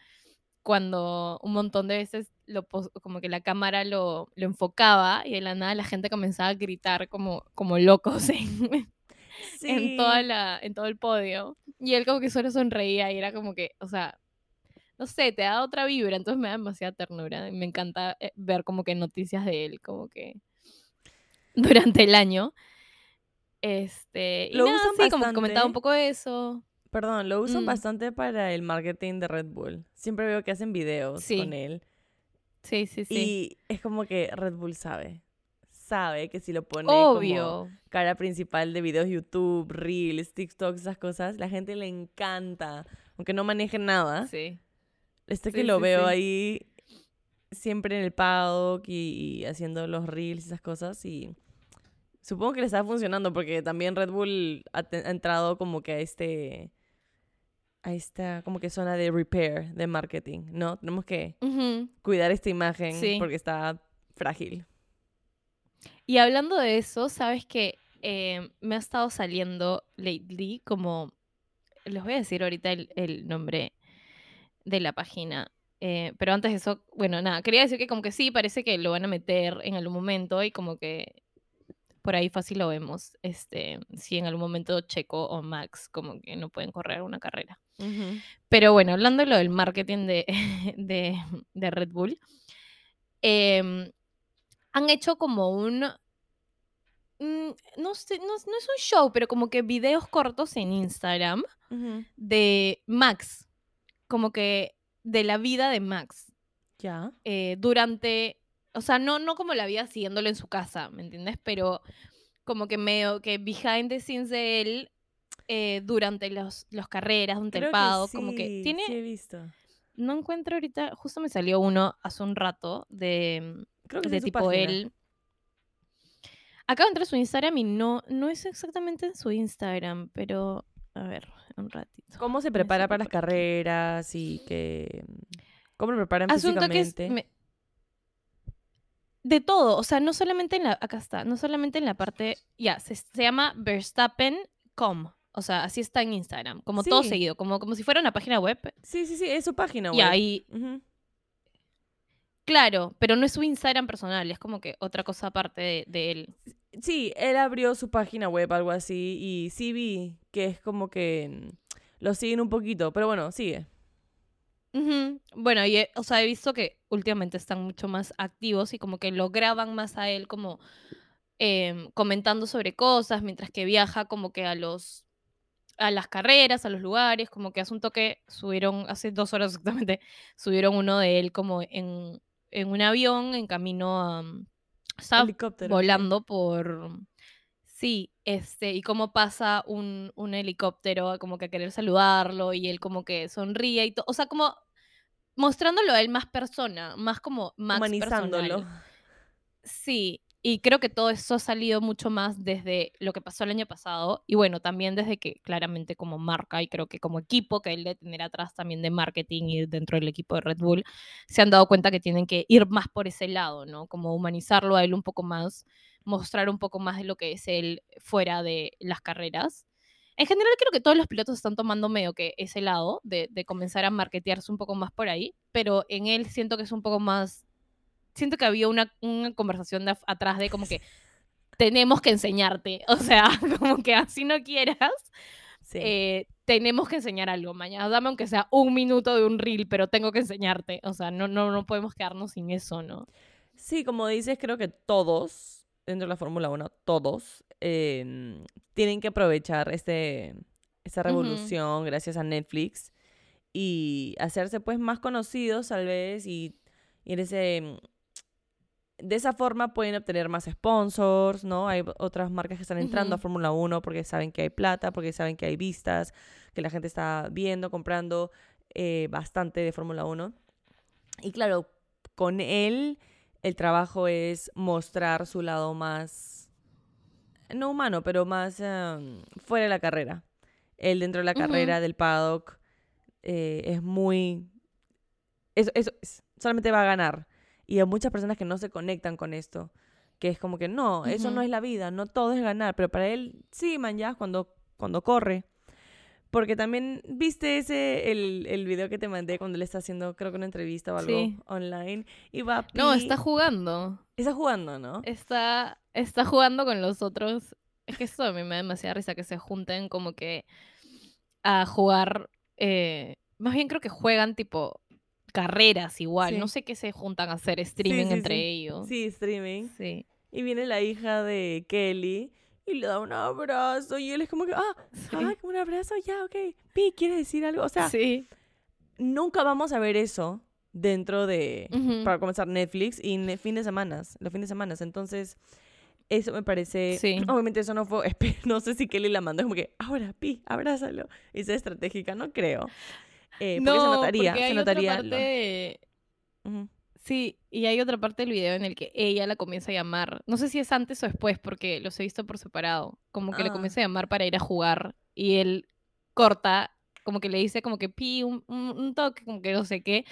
cuando un montón de veces lo como que la cámara lo, lo enfocaba y de la nada la gente comenzaba a gritar como, como locos en, en, toda la, en todo el podio. Y él como que solo sonreía y era como que, o sea, no sé, te da otra vibra, entonces me da demasiada ternura. y Me encanta eh, ver como que noticias de él, como que durante el año. Este, y Lo nada, usan sí, como que comentaba un bastante. poco eso. Perdón, lo usan Mm. bastante para el marketing de Red Bull. Siempre veo que hacen videos Sí. con él. Sí, sí, sí. Y es como que Red Bull sabe. Sabe que si lo pone como Obvio. cara principal de videos YouTube, Reels, TikTok, esas cosas, la gente le encanta. Aunque no maneje nada. Sí. Este Sí, que lo sí, veo sí. ahí siempre en el paddock y, y haciendo los reels y esas cosas y supongo que le está funcionando porque también Red Bull ha, ha entrado como que a este a esta como que zona de repair de marketing, ¿no? Tenemos que Ujú. cuidar esta imagen Sí. porque está frágil. Y hablando de eso, sabes que eh, me ha estado saliendo lately como, les voy a decir ahorita el, el nombre de la página, eh, pero antes de eso, bueno, nada, quería decir que como que sí, parece que lo van a meter en algún momento y como que por ahí fácil lo vemos, este, si en algún momento Checo o Max como que no pueden correr una carrera. Pero bueno, hablando de lo del marketing de, de, de Red Bull, em, han hecho como un... mm, No, sé, no, no es un show, pero como que videos cortos en Instagram de Max, como que de la vida de Max Ya. eh, durante, o sea, no, no como la vida siguiéndolo en su casa, ¿me entiendes? Pero como que medio que behind the scenes de él eh, durante los, los carreras, que paddock, como que tiene, sí he visto. no encuentro ahorita, justo me salió uno hace un rato de, Creo que de es en su tipo página. él. Acabo de entrar a su Instagram y no, no es exactamente en su Instagram, pero a ver, un ratito. ¿Cómo se prepara para las carreras y que cómo lo preparan Asunto que es físicamente? me- de todo, o sea, no solamente en la, acá está, no solamente en la parte, ya, se, se llama Verstappen.com, o sea, así está en Instagram, como todo seguido, como, como si fuera una página web, Sí, sí, sí, es su página y web. ahí, Ujú. Claro, pero no es su Instagram personal, es como que otra cosa aparte de, de él. Sí, él abrió su página web, algo así, y sí vi que es como que mm, lo siguen un poquito, pero bueno, sigue. Bueno, y he- o sea, he visto que últimamente están mucho más activos y como que lo graban más a él como em, comentando sobre cosas mientras que viaja como que a los a las carreras, a los lugares, como que hace un toque, subieron, hace dos horas exactamente, subieron uno de él como en, en un avión en camino a... mm, Estaba Helicóptero. sí. volando por... Sí, este, y cómo pasa un, un helicóptero como que a querer saludarlo y él como que sonríe y todo, o sea, como mostrándolo a él más persona, más como Max Humanizándolo. personal. Sí, y creo que todo eso ha salido mucho más desde lo que pasó el año pasado y bueno, también desde que claramente como marca y creo que como equipo que él de tener atrás también de marketing y dentro del equipo de Red Bull, se han dado cuenta que tienen que ir más por ese lado, ¿no? Como humanizarlo a él un poco más, mostrar un poco más de lo que es él fuera de las carreras. En general creo que todos los pilotos están tomando medio que ese lado de, de comenzar a marketearse un poco más por ahí, pero en él siento que es un poco más siento que había una, una conversación de atrás de como que tenemos que enseñarte. O sea, como que así no quieras, Sí. eh, tenemos que enseñar algo. Mañana dame aunque sea un minuto de un reel, pero tengo que enseñarte. O sea, no, no, no podemos quedarnos sin eso, ¿no? Sí, como dices, creo que todos, dentro de la Fórmula 1, todos eh, tienen que aprovechar este, esta revolución gracias a Netflix y hacerse pues más conocidos tal vez y, y en ese, de esa forma pueden obtener más sponsors, ¿no? Hay otras marcas que están entrando a. Fórmula 1 porque saben que hay plata, porque saben que hay vistas, que la gente está viendo, comprando eh, bastante de Fórmula 1. Y claro, con él el trabajo es mostrar su lado más, no humano, pero más em, fuera de la carrera. Él dentro de la carrera del paddock eh, es muy... Eso, eso es- solamente va a ganar. Y hay muchas personas que no se conectan con esto. Que es como que no, eso no es la vida, no todo es ganar. Pero para él, sí, man, ya cuando, cuando corre. Porque también viste ese, el, el video que te mandé cuando él está haciendo, creo que una entrevista o algo Sí. online. Y va No, está jugando. está jugando, ¿no? Está, está jugando con los otros. Es que eso a mí me da demasiada risa que se junten como que a jugar. eh, más bien creo que juegan tipo carreras igual. No sé qué se juntan a hacer streaming sí, entre ellos. Sí, streaming. Sí. Y viene la hija de Kelly y le da un abrazo. Y él es como que, ah, ah, un abrazo, ya, ok. Pi, ¿quieres decir algo? O sea, nunca vamos a ver eso dentro de, para comenzar, Netflix y en fin de semanas, los fines de semana. Entonces, eso me parece, Sí. obviamente eso no fue, no sé si Kelly la mandó, es como que, ahora, Pi, abrázalo. Y sea estratégica, no creo. Eh, porque se notaría, porque hay se notaría. otra parte... Sí, y hay otra parte del video en el que ella la comienza a llamar. No sé si es antes o después, porque los he visto por separado. Como que le Ah. comienza a llamar para ir a jugar. Y él corta, como que le dice como que pi, un, un- un toque, como que no sé qué.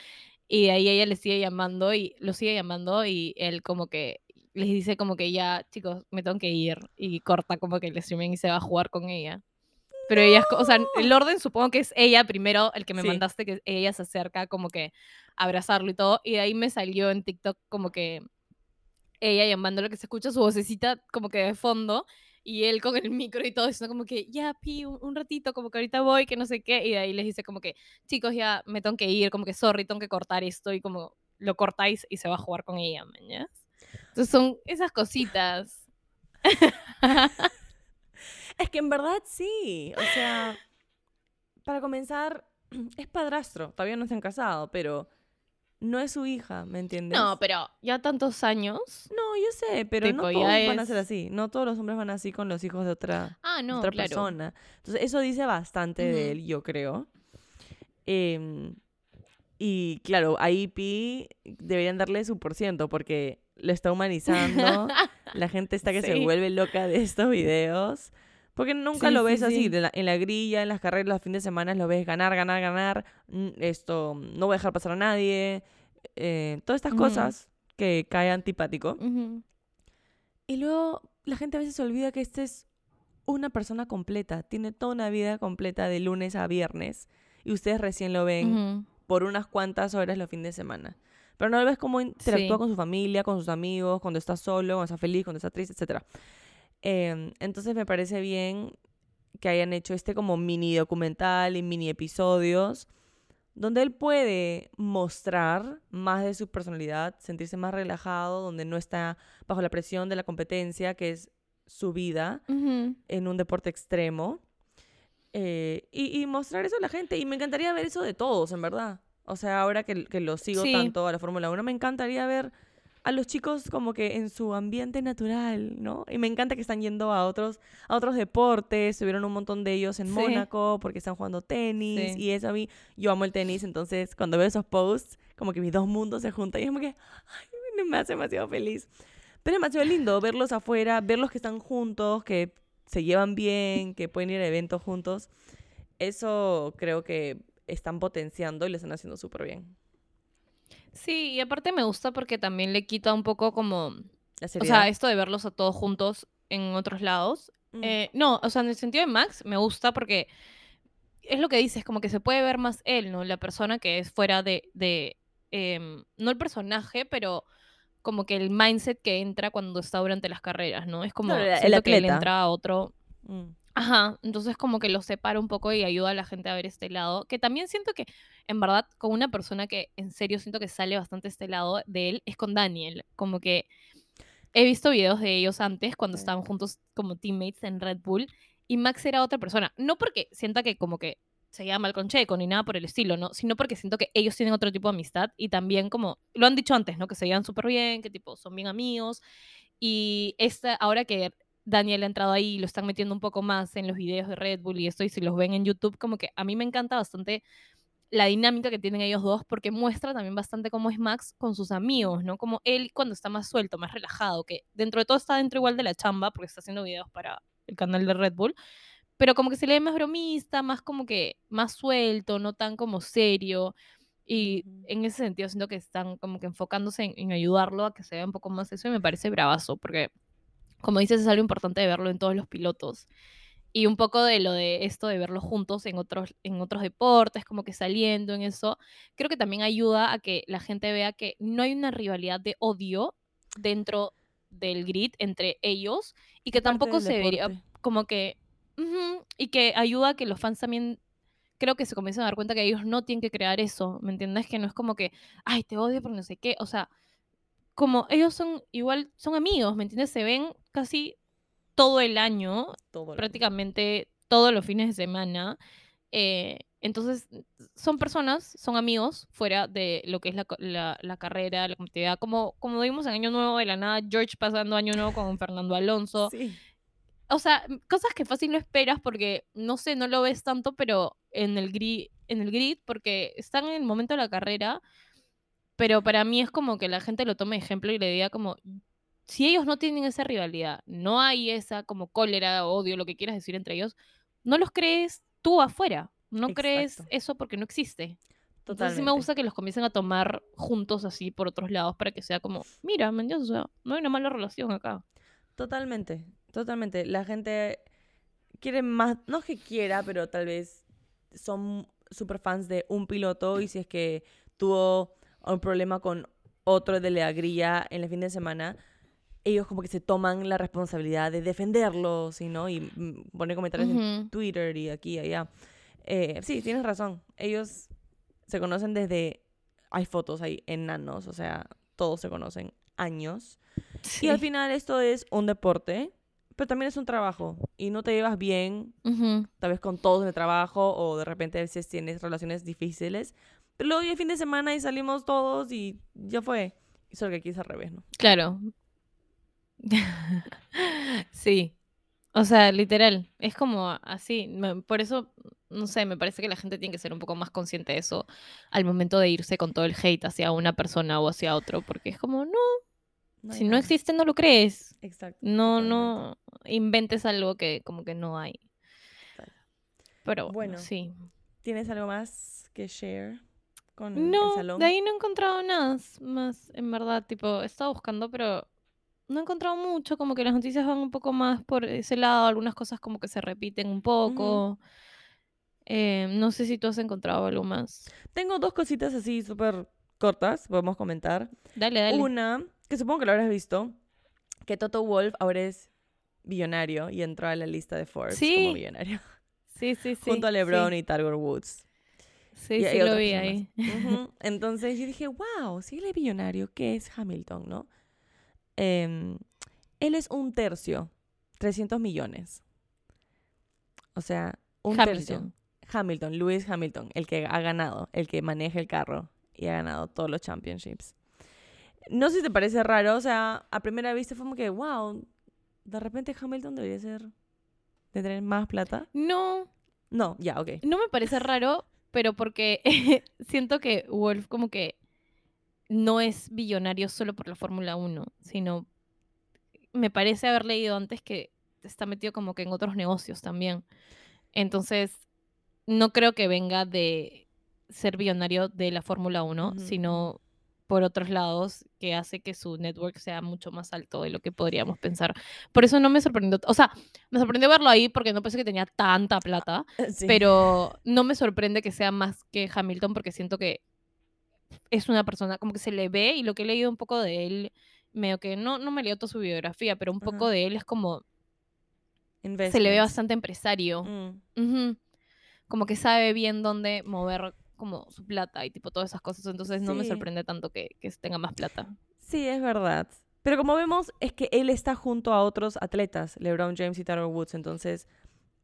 Y de ahí ella le sigue llamando y lo sigue llamando y él como que les dice como que ya, chicos, me tengo que ir. Y corta como que el streaming y se va a jugar con ella. Pero ella, o sea, el orden supongo que es ella primero, el que me Sí. mandaste, que ella se acerca como que a abrazarlo y todo. Y de ahí me salió en TikTok como que ella llamándolo, que se escucha su vocecita como que de fondo. Y él con el micro y todo, diciendo como que, ya, Pi, un, un ratito, como que ahorita voy, que no sé qué. Y de ahí les dice como que, chicos, ya me tengo que ir, como que, sorry, tengo que cortar esto. Y como lo cortáis y se va a jugar con ella, mañana. Entonces son esas cositas. Es que en verdad sí. O sea, para comenzar, es padrastro. Todavía no se han casado, pero no es su hija, ¿me entiendes? No, pero ya tantos años. No, yo sé, pero no todos van a ser así. No todos los hombres van así con los hijos de otra, Ah, no, otra claro. persona. Entonces, eso dice bastante de él, yo creo. Em, y claro, ahí Pi deberían darle su por ciento porque lo está humanizando. la gente está que se vuelve loca de estos videos. Porque nunca Sí, lo ves así, sí. de la- en la grilla, en las carreras, los fines de semana lo ves ganar, ganar, ganar. Esto, no voy a dejar pasar a nadie. eh, todas estas cosas que cae antipático. Y luego la gente a veces se olvida que este es una persona completa. Tiene toda una vida completa de lunes a viernes. Y ustedes recién lo ven por unas cuantas horas los fines de semana. Pero no lo ves cómo interactúa Sí. con su familia, con sus amigos, cuando está solo, cuando está feliz, cuando está triste, etc. entonces me parece bien que hayan hecho este como mini documental y mini episodios donde él puede mostrar más de su personalidad, sentirse más relajado, donde no está bajo la presión de la competencia, que es su vida en un deporte extremo. eh, y, y mostrar eso a la gente. Y me encantaría ver eso de todos, en verdad. O sea, ahora que, que lo sigo Sí. tanto a la Fórmula 1, me encantaría ver a los chicos como que en su ambiente natural, ¿no? Y me encanta que están yendo a otros, a otros deportes. Tuvieron un montón de ellos en Sí. Mónaco porque están jugando tenis. Sí. Y eso a mí, yo amo el tenis. Entonces, cuando veo esos posts, como que mis dos mundos se juntan. Y es como que, ay, me hace demasiado feliz. Pero es demasiado lindo verlos afuera, verlos que están juntos, que se llevan bien, que pueden ir a eventos juntos. Eso creo que están potenciando y lo están haciendo súper bien. Sí, y aparte me gusta porque también le quita un poco como, La o sea, esto de verlos a todos juntos en otros lados. Mm. Eh, no, o sea, en el sentido de Max me gusta porque es lo que dices, como que se puede ver más él, ¿no? La persona que es fuera de, de em, no el personaje, pero como que el mindset que entra cuando está durante las carreras, ¿no? Es como, el siento que él atleta. entra a otro, Mm. Ajá, entonces como que lo separa un poco y ayuda a la gente a ver este lado, que también siento que, en verdad, con una persona que en serio siento que sale bastante este lado de él, es con Daniel, como que he visto videos de ellos antes cuando estaban juntos como teammates en Red Bull y Max era otra persona, no porque sienta que como que se llama mal con Checo ni nada por el estilo, ¿no? Sino porque siento que ellos tienen otro tipo de amistad y también como, lo han dicho antes, ¿no? Que se llevan súper bien, que tipo son bien amigos. Y esta, ahora que Daniel ha entrado ahí y lo están metiendo un poco más en los videos de Red Bull y esto, y si los ven en YouTube, como que a mí me encanta bastante la dinámica que tienen ellos dos, porque muestra también bastante cómo es Max con sus amigos, ¿no? Como él cuando está más suelto, más relajado, que dentro de todo está dentro igual de la chamba, porque está haciendo videos para el canal de Red Bull, pero como que se le ve más bromista, más como que más suelto, no tan como serio. Y en ese sentido siento que están como que enfocándose en, en ayudarlo a que se vea un poco más eso y me parece bravazo, porque como dices es algo importante de verlo en todos los pilotos y un poco de lo de esto de verlos juntos en otros, en otros deportes, como que saliendo en eso, creo que también ayuda a que la gente vea que no hay una rivalidad de odio dentro del grid entre ellos y que tampoco se vería como que... y que ayuda a que los fans también creo que se comiencen a dar cuenta que ellos no tienen que crear eso, ¿me entiendes? Que no es como que, ay, te odio por no sé qué, o sea, como ellos son igual, son amigos, ¿me entiendes? Se ven casi todo el año, prácticamente todos los fines de semana. Eh, entonces, son personas, son amigos fuera de lo que es la, la, carrera, la competitividad. Como, como vimos en Año Nuevo de la nada, George pasando Año Nuevo con Fernando Alonso. O sea, cosas que fácil no esperas porque, no sé, no lo ves tanto, pero en el, grid, en el grid, porque están en el momento de la carrera. Pero para mí es como que la gente lo tome de ejemplo y le diga como, si ellos no tienen esa rivalidad, no hay esa como cólera, odio, lo que quieras decir entre ellos, no los crees tú afuera. No crees eso porque no existe. Totalmente. Entonces sí me gusta que los comiencen a tomar juntos así por otros lados para que sea como, mira, ¿me O sea, no hay una mala relación acá. Totalmente, totalmente. La gente quiere más, no es que quiera, pero tal vez son super fans de un piloto y si es que tuvo un problema con otro de la grilla en el fin de semana, ellos como que se toman la responsabilidad de defenderlos, ¿no? Y mm, poner comentarios en Twitter y aquí y allá. Eh, sí, tienes razón. Ellos se conocen desde... Hay fotos ahí enanos, o sea, todos se conocen años. Y al final esto es un deporte, pero también es un trabajo. Y no te llevas bien, tal vez con todos en el trabajo, o de repente a veces tienes relaciones difíciles. Pero luego el fin de semana y salimos todos y ya fue. Solo que aquí es al revés, ¿no? Claro, sí. O sea, literal, es como así. Por eso, no sé, me parece que la gente tiene que ser un poco más consciente de eso al momento de irse con todo el hate hacia una persona o hacia otro, porque es como, no, si no existe, no lo crees. Exacto. No, no inventes algo que como que no hay. Pero bueno, sí. ¿Tienes algo más que share con el salón? De ahí no he encontrado nada más, en verdad. Tipo, he estado buscando, pero no he encontrado mucho, como que las noticias van un poco más por ese lado, algunas cosas como que se repiten un poco. Eh, no sé si tú has encontrado algo más. Tengo dos cositas así súper cortas, podemos comentar. Dale, dale. Una, que supongo que lo habrás visto, que Toto Wolf ahora es billonario y entró a la lista de Forbes como billonario. Sí, sí, sí. Junto a LeBron y Tiger Woods. Sí, sí, lo vi ahí. Entonces yo dije, wow, si él es billonario, ¿qué es Hamilton, no? Em, él es un tercio, 300 millones. O sea, un tercio. Hamilton, Lewis Hamilton, el que ha ganado, el que maneja el carro y ha ganado todos los championships. No sé si te parece raro, o sea, a primera vista fue como que, wow, de repente Hamilton debería ser de tener más plata. No. No, ya, ok. No me parece raro, pero porque siento que Wolf como que no es billonario solo por la Fórmula 1, sino me parece haber leído antes que está metido como que en otros negocios también. Entonces, no creo que venga de ser billonario de la Fórmula 1, sino por otros lados que hace que su network sea mucho más alto de lo que podríamos pensar. Por eso no me sorprendió, o sea, me sorprendió verlo ahí porque no pensé que tenía tanta plata, pero no me sorprende que sea más que Hamilton porque siento que es una persona como que se le ve y lo que he leído un poco de él, medio que no, no me leo toda su biografía, pero un poco de él es como... Se le ve bastante empresario. Mm. Como que sabe bien dónde mover como su plata y tipo todas esas cosas. Entonces no me sorprende tanto que, que tenga más plata. Sí, es verdad. Pero como vemos, es que él está junto a otros atletas, LeBron James y Tyler Woods. Entonces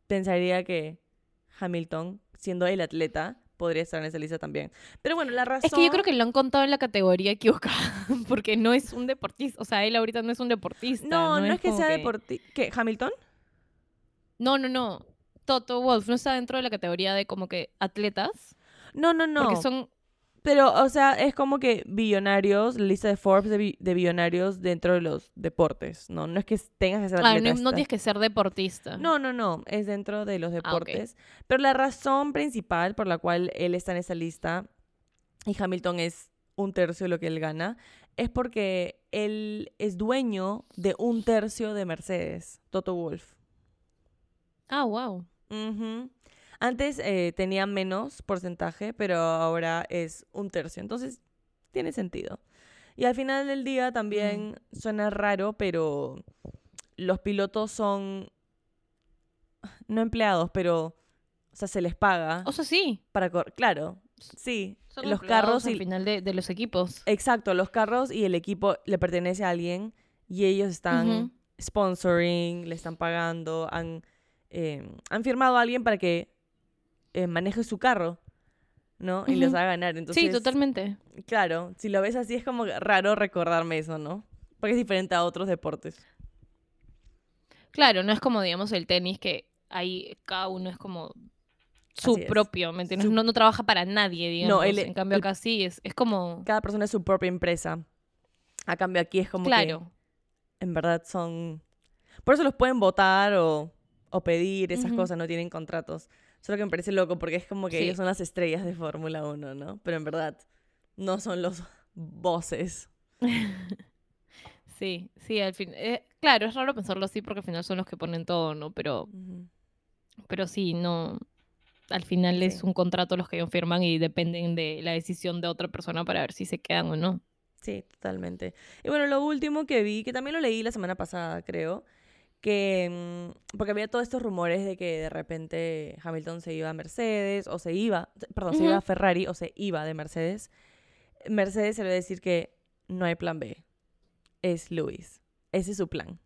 pensaría que Hamilton siendo el atleta, podría estar en esa lista también. Pero bueno, la razón... Es que yo creo que lo han contado en la categoría equivocada, porque no es un deportista, o sea, él ahorita no es un deportista. No, no, es que sea deportista. ¿Qué? ¿Hamilton? No, no, no. Toto Wolf no está dentro de la categoría de como que atletas, No, no, no. porque son Pero, o sea, es como que billonarios, la lista de Forbes de, bi- de billonarios dentro de los deportes, ¿no? No es que tengas que ser Ah, atleta. no, tienes que ser deportista. No, no, no, es dentro de los Ah, deportes. Pero la razón principal por la cual él está en esa lista y Hamilton es un tercio de lo que él gana es porque él es dueño de un tercio de Mercedes, Toto Wolf. Ah, wow. Ujú. Antes eh, tenía menos porcentaje, pero ahora es un tercio. Entonces, tiene sentido. Y al final del día también suena raro, pero los pilotos son no empleados, pero o sea, se les paga O sea, sí. para. Claro, sí. Son los carros al y final de, de los equipos. exacto, los carros y el equipo le pertenece a alguien y ellos están sponsoring, le están pagando, han, eh, han firmado a alguien para que eh, maneje su carro, ¿no? Y los haga ganar. Entonces, sí, totalmente. Claro, si lo ves así es como raro recordarme eso, ¿no? Porque es diferente a otros deportes. Claro, no es como, digamos, el tenis que ahí cada uno es como su propio, ¿me entiendes? Su- No, no trabaja para nadie, digamos. él- en cambio el- acá sí, es, es como... Cada persona es su propia empresa. A cambio aquí es como Claro. que en verdad son... Por eso los pueden votar o, o pedir, esas cosas, no tienen contratos. Solo que me parece loco porque es como que Sí. ellos son las estrellas de Fórmula 1, ¿no? Pero en verdad no son los voces. Sí, sí, al fin. eh, claro, es raro pensarlo así porque al final son los que ponen todo, ¿no? Pero, pero sí, no. Al final es un contrato los que ellos firman y dependen de la decisión de otra persona para ver si se quedan o no. Sí, totalmente. Y bueno, lo último que vi, que también lo leí la semana pasada, creo, que mm, porque había todos estos rumores de que de repente Hamilton se iba a Mercedes o se iba, perdón, se iba a. Ferrari o se iba de Mercedes. Mercedes se le va a decir que no hay plan B. Es Luis. Ese es su plan.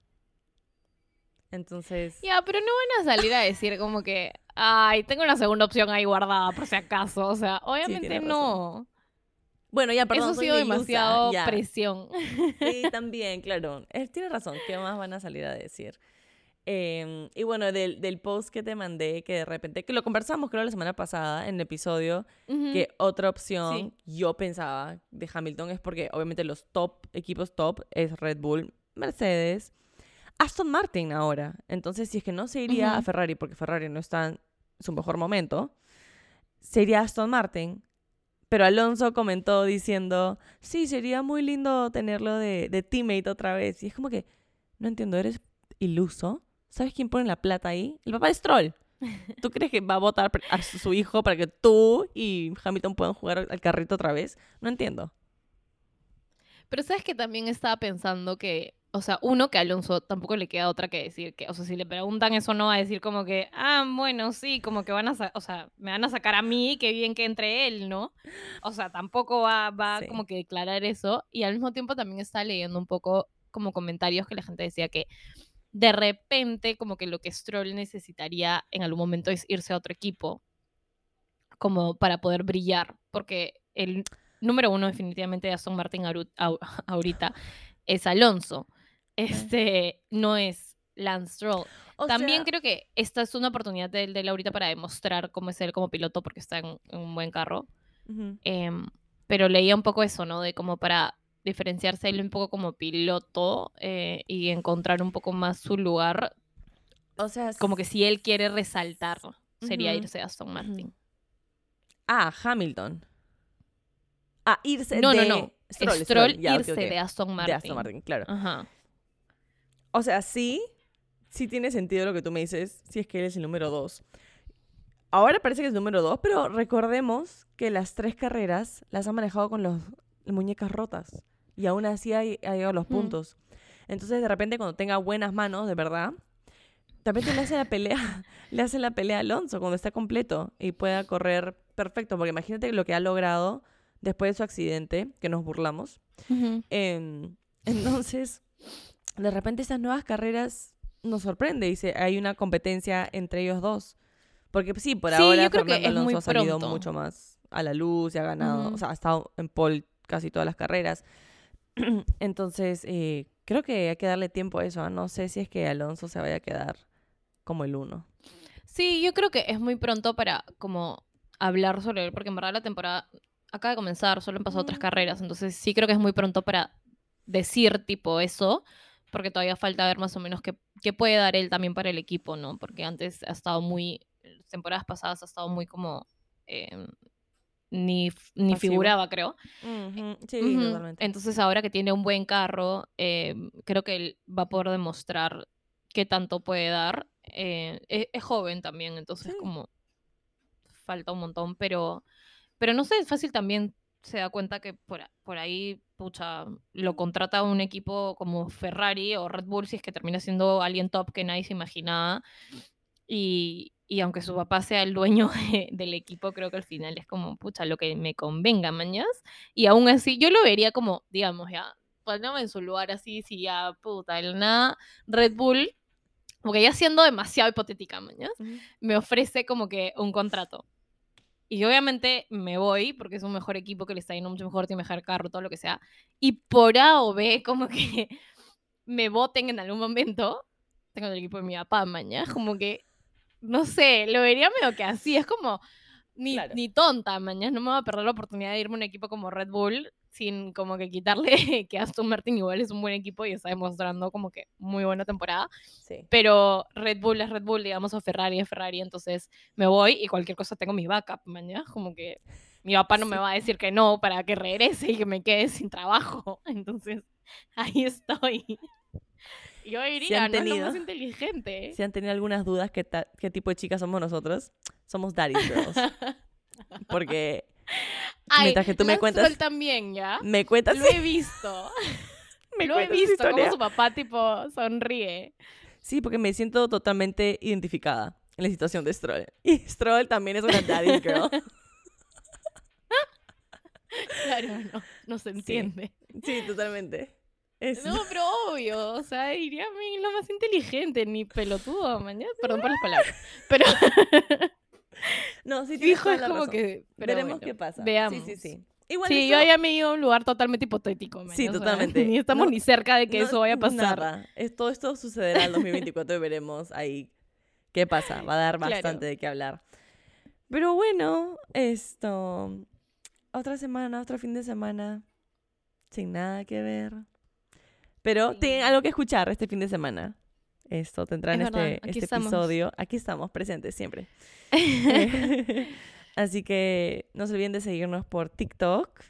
Entonces, Ya, pero no van a salir a decir como que, ay, tengo una segunda opción ahí guardada por si acaso. O sea, obviamente no. Bueno, ya perdón, Eso ha sido demasiado ya. presión. Sí, también, claro. Eh, Tienes razón, ¿qué más van a salir a decir? Em, y bueno, del, del post que te mandé, que de repente, que lo conversamos creo la semana pasada en el episodio, que otra opción Sí. yo pensaba de Hamilton es porque obviamente los top, equipos top es Red Bull, Mercedes, Aston Martin ahora. Entonces, si es que no se iría a. Ferrari porque Ferrari no está en su mejor momento, sería Aston Martin. Pero Alonso comentó diciendo, sí, sería muy lindo tenerlo de, de teammate otra vez. Y es como que, no entiendo, ¿eres iluso? ¿Sabes quién pone la plata ahí? El papá de Stroll. ¿Tú crees que va a votar a su hijo para que tú y Hamilton puedan jugar al carrito otra vez? No entiendo. Pero sabes que también estaba pensando que, o sea, uno que a Alonso tampoco le queda otra que decir que, o sea, si le preguntan eso no va a decir como que, ah, bueno, sí, como que van a, o sea, me van a sacar a mí, qué bien que entre él, ¿no? O sea, tampoco va, va Sí. como que declarar eso. Y al mismo tiempo también estaba leyendo un poco como comentarios que la gente decía que de repente como que lo que Stroll necesitaría en algún momento es irse a otro equipo como para poder brillar, porque el número uno definitivamente de Aston Martin ahorita es Alonso, este no es Lance Stroll. O También sea, creo que esta es una oportunidad de, de él ahorita para demostrar cómo es él como piloto porque está en, en un buen carro. Em, pero leía un poco eso, ¿no? De como para diferenciarse él un poco como piloto eh, y encontrar un poco más su lugar. O sea, Como que si él quiere resaltar, sería irse a Aston Martin. Ah, Hamilton. Ah, irse No, de... no, no. Stroll, Stroll, Stroll, ya, irse de Aston Martin. De Aston Martin, claro. Ajá. O sea, sí, sí tiene sentido lo que tú me dices, si es que él es el número dos. Ahora parece que es número dos, pero recordemos que las tres carreras las ha manejado con los muñecas rotas. Y aún así ha, llegado a los Mm. puntos. Entonces, de repente, cuando tenga buenas manos, de verdad, de repente le hace la pelea, le hace la pelea a Alonso cuando está completo y pueda correr perfecto. Porque imagínate lo que ha logrado después de su accidente, que nos burlamos. Em, entonces, de repente estas nuevas carreras nos sorprende. Dice, hay una competencia entre ellos dos. Porque sí, por Sí, ahora yo creo que Fernando Alonso ha salido pronto. mucho más a la luz y ha ganado, o sea, ha estado en pole casi todas las carreras. Entonces, eh, creo que hay que darle tiempo a eso. ¿ah? No sé si es que Alonso se vaya a quedar como el uno. Sí, yo creo que es muy pronto para como hablar sobre él, porque en verdad la temporada acaba de comenzar, solo han pasado otras carreras, entonces sí creo que es muy pronto para decir tipo eso, porque todavía falta ver más o menos qué, qué puede dar él también para el equipo, ¿no? Porque antes ha estado muy, temporadas pasadas ha estado muy como, eh, ni, ni figuraba, creo. Sí, totalmente. Entonces ahora que tiene un buen carro, eh, creo que él va a poder demostrar qué tanto puede dar. Eh, es, es joven también, entonces Sí. como falta un montón, pero, pero no sé, es fácil también se da cuenta que por, por ahí, pucha, lo contrata un equipo como Ferrari o Red Bull si es que termina siendo alguien top que nadie se imaginaba. Y, y aunque su papá sea el dueño de- del equipo, creo que al final es como, pucha, lo que me convenga, mañas. Y aún así, yo lo vería como, digamos, ya, poniéndome en su lugar así, si ya, puta, el nada, Red Bull, porque ya siendo demasiado hipotética, mañas, me ofrece como que un contrato. Y obviamente me voy porque es un mejor equipo que le está yendo mucho mejor, tiene mejor carro, todo lo que sea. Y por A o B, como que me voten en algún momento. Tengo el equipo de mi papá, mañana. Como que, no sé, lo vería medio que así. Es como, ni, Claro. ni tonta, mañana. No me voy a perder la oportunidad de irme a un equipo como Red Bull sin como que quitarle que Aston Martin igual es un buen equipo y está demostrando como que muy buena temporada Sí. pero Red Bull es Red Bull, digamos, o Ferrari es Ferrari, entonces me voy y cualquier cosa tengo mi backup, mañana, como que mi papá no me va a decir que no para que regrese y que me quede sin trabajo, entonces ahí estoy. Yo diría, no lo tenido- más inteligente. Si han tenido algunas dudas qué, qué tipo de chicas somos nosotros, somos Daddy Girls. Porque Ay, mientras que tú me cuentas- también, ¿ya? me cuentas... Lo he visto. me Lo he visto como su papá tipo sonríe. Sí, porque me siento totalmente identificada en la situación de Stroll. Y Stroll también es una Daddy Girl. Claro, no, no se entiende. Sí, totalmente. Es- No, pero obvio, o sea, diría a mí lo más inteligente, ni pelotudo, mañana, perdón por las palabras. Pero No, sí, toda es como razón. que... pero Veremos bueno, qué pasa. Veamos. Sí, sí, sí. Igual Sí, eso- yo ya me ido a un lugar totalmente hipotético. maña, Sí, o sea, totalmente. ni estamos No- ni cerca de que no- eso vaya a pasar. Nada. Todo esto sucederá en 2024 y veremos ahí qué pasa. Va a dar Claro. bastante de qué hablar. Pero bueno, esto. Otra semana, otro fin de semana. Sin nada que ver. Pero Sí. tienen algo que escuchar este fin de semana. Esto tendrán Es este, este estamos. episodio. Aquí estamos presentes siempre. Así que no se olviden de seguirnos por TikTok.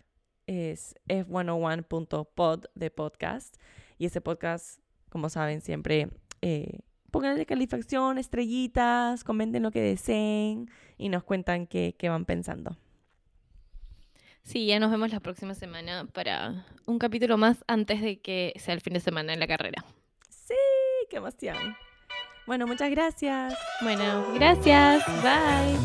Es f101.pod de podcast. Y este podcast, como saben, siempre eh, pónganle calificación, estrellitas, comenten lo que deseen y nos cuentan qué, qué van pensando. Sí, ya nos vemos la próxima semana para un capítulo más antes de que sea el fin de semana en la carrera. Sí, qué emoción. Bueno, muchas gracias. Bueno, gracias. Bye.